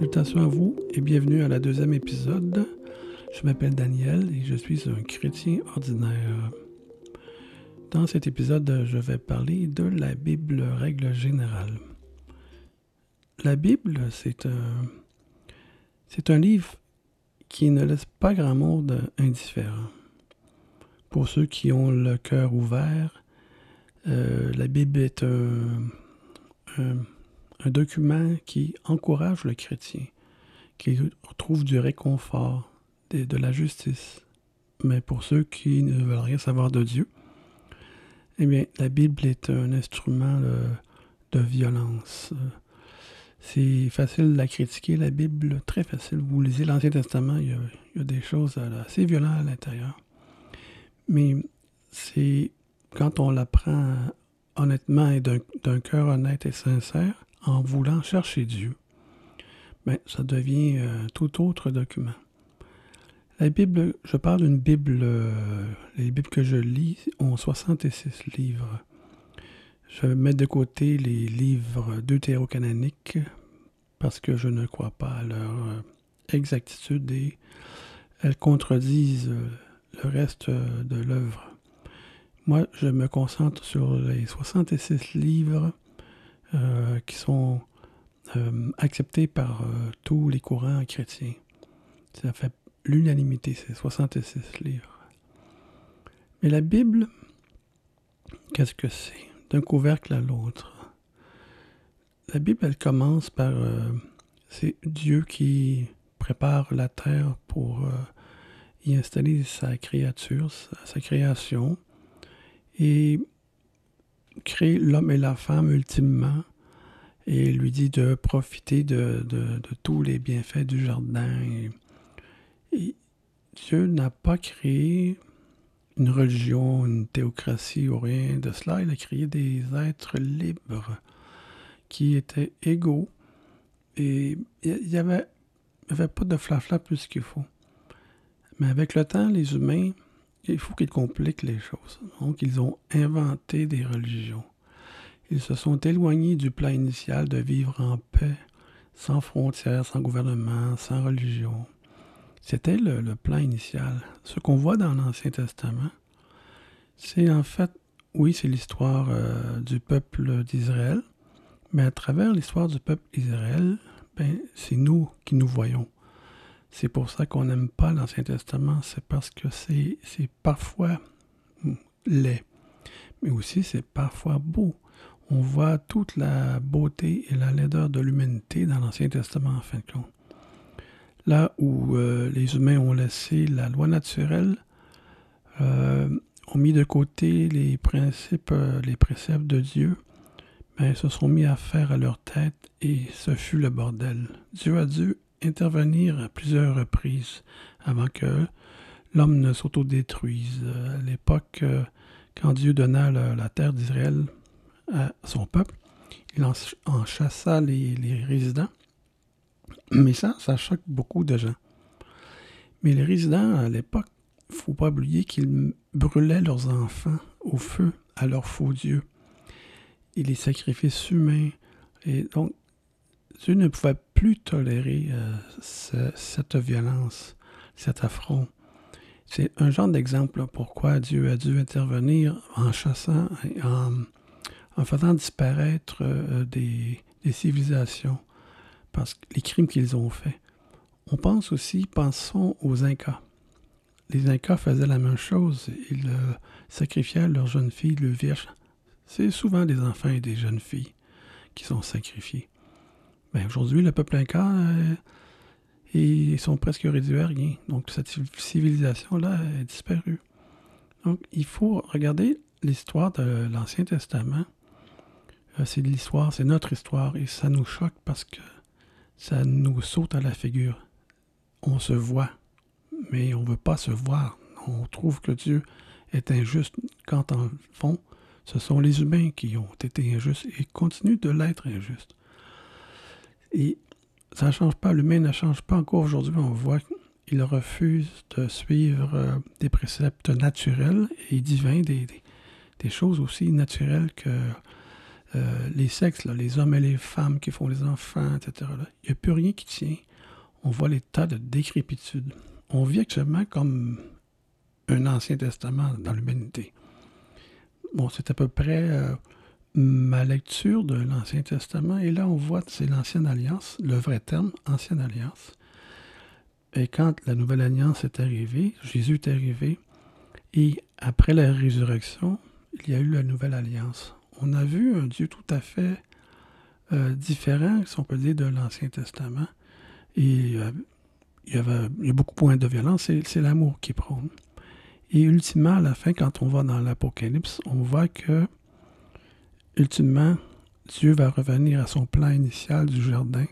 Salutations à vous et bienvenue à la deuxième épisode. Je m'appelle Daniel et je suis un chrétien ordinaire. Dans cet épisode, je vais parler de la Bible règle générale. La Bible, c'est un, c'est un livre qui ne laisse pas grand monde indifférent. Pour ceux qui ont le cœur ouvert, euh, la Bible est un, un document qui encourage le chrétien, qui retrouve du réconfort, de, la justice. Mais pour ceux qui ne veulent rien savoir de Dieu, eh bien, la Bible est un instrument de, de violence. C'est facile de la critiquer, la Bible, très facile. Vous lisez l'Ancien Testament, il y, a, il y a des choses assez violentes à l'intérieur. Mais c'est quand on la prend honnêtement et d'un cœur honnête et sincère, en voulant chercher Dieu, ben, ça devient euh, tout autre document. La Bible, je parle d'une Bible, euh, les Bibles que je lis ont 66 livres. Je mettre de côté les livres deutérocanoniques parce que je ne crois pas à leur euh, exactitude et elles contredisent le reste de l'œuvre. Moi, je me concentre sur les 66 livres qui sont euh, acceptés par euh, tous les courants chrétiens. Ça fait l'unanimité, c'est 66 livres. Mais la Bible, qu'est-ce que c'est? D'un couvercle à l'autre. La Bible, elle commence par... c'est Dieu qui prépare la terre pour y installer sa créature, sa, sa création. Et crée l'homme et la femme ultimement et lui dit de profiter de, de, tous les bienfaits du jardin. Dieu n'a pas créé une religion, une théocratie ou rien de cela. Il a créé des êtres libres qui étaient égaux. Et il n'y avait, avait, pas de flafla plus qu'il faut. Mais avec le temps, les humains il faut qu'ils compliquent les choses. Donc, ils ont inventé des religions. Ils se sont éloignés du plan initial de vivre en paix, sans frontières, sans gouvernement, sans religion. C'était le, plan initial. Ce qu'on voit dans l'Ancien Testament, c'est en fait, oui, c'est l'histoire euh, du peuple d'Israël, mais à travers l'histoire du peuple d'Israël, ben, c'est nous qui nous voyons. C'est pour ça qu'on n'aime pas l'Ancien Testament, c'est parce que c'est parfois laid, mais aussi c'est parfois beau. On voit toute la beauté et la laideur de l'humanité dans l'Ancien Testament en fin de compte. Là où euh, les humains ont laissé la loi naturelle, euh, ont mis de côté les principes, euh, les préceptes de Dieu, ben, se sont mis à faire à leur tête et ce fut le bordel. Dieu a dû intervenir à plusieurs reprises avant que l'homme ne s'autodétruise. À l'époque, quand Dieu donna la, terre d'Israël à son peuple, il en, chassa les, les, résidents. Mais ça, ça choque beaucoup de gens. Mais les résidents, à l'époque, il ne faut pas oublier qu'ils brûlaient leurs enfants au feu à leur faux Dieu. Et les sacrifices humains. Et donc, Dieu ne pouvait plus tolérer euh, ce, cette violence, cet affront. C'est un genre d'exemple pourquoi Dieu a dû intervenir en chassant, en, en faisant disparaître euh, des, civilisations, parce que les crimes qu'ils ont faits. On pense aussi, pensons aux Incas. Les Incas faisaient la même chose. Ils euh, sacrifiaient leurs jeunes filles, leurs vierges. C'est souvent des enfants et des jeunes filles qui sont sacrifiés. Ben, Aujourd'hui, le peuple inca, euh, ils sont presque réduits à rien. Donc, cette civilisation-là est disparue. Donc, il faut regarder l'histoire de l'Ancien Testament. Euh, c'est de l'histoire, c'est notre histoire, et ça nous choque parce que ça nous saute à la figure. On se voit, mais on ne veut pas se voir. On trouve que Dieu est injuste quand, en fond, ce sont les humains qui ont été injustes et continuent de l'être injustes. Et ça ne change pas, l'humain ne change pas encore aujourd'hui. On voit qu'il refuse de suivre euh, des préceptes naturels et divins, des, choses aussi naturelles que euh, les sexes, les hommes et les femmes qui font les enfants, etc. Il n'y a plus rien qui tient. On voit les tas de décrépitude. On vit actuellement comme un Ancien Testament dans l'humanité. Bon, c'est à peu près euh, ma lecture de l'Ancien Testament. Et là, on voit que c'est l'Ancienne Alliance, le vrai terme, Ancienne Alliance. Et quand la Nouvelle Alliance est arrivée, Jésus est arrivé, et après la résurrection, il y a eu la Nouvelle Alliance. On a vu un Dieu tout à fait euh, différent, si on peut dire, de l'Ancien Testament. Et euh, il, y avait, il a beaucoup moins de violence, c'est l'amour qui prône. Et ultimement, à la fin, quand on va dans l'Apocalypse, on voit que, ultimement, Dieu va revenir à son plan initial du jardin,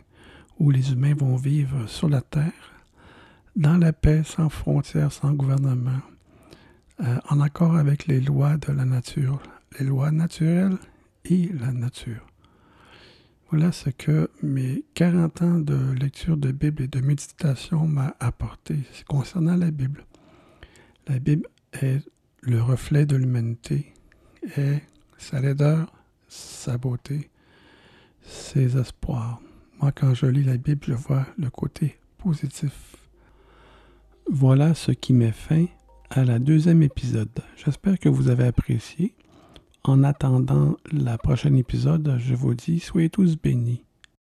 où les humains vont vivre sur la terre, dans la paix, sans frontières, sans gouvernement, euh, en accord avec les lois de la nature, les lois naturelles et la nature. Voilà ce que mes 40 ans de lecture de Bible et de méditation m'a apporté concernant la Bible. La Bible est le reflet de l'humanité, est sa laideur, sa beauté, ses espoirs. Moi, quand je lis la Bible, je vois le côté positif. Voilà ce qui met fin à la deuxième épisode. J'espère que vous avez apprécié. En attendant la prochaine épisode, je vous dis, soyez tous bénis.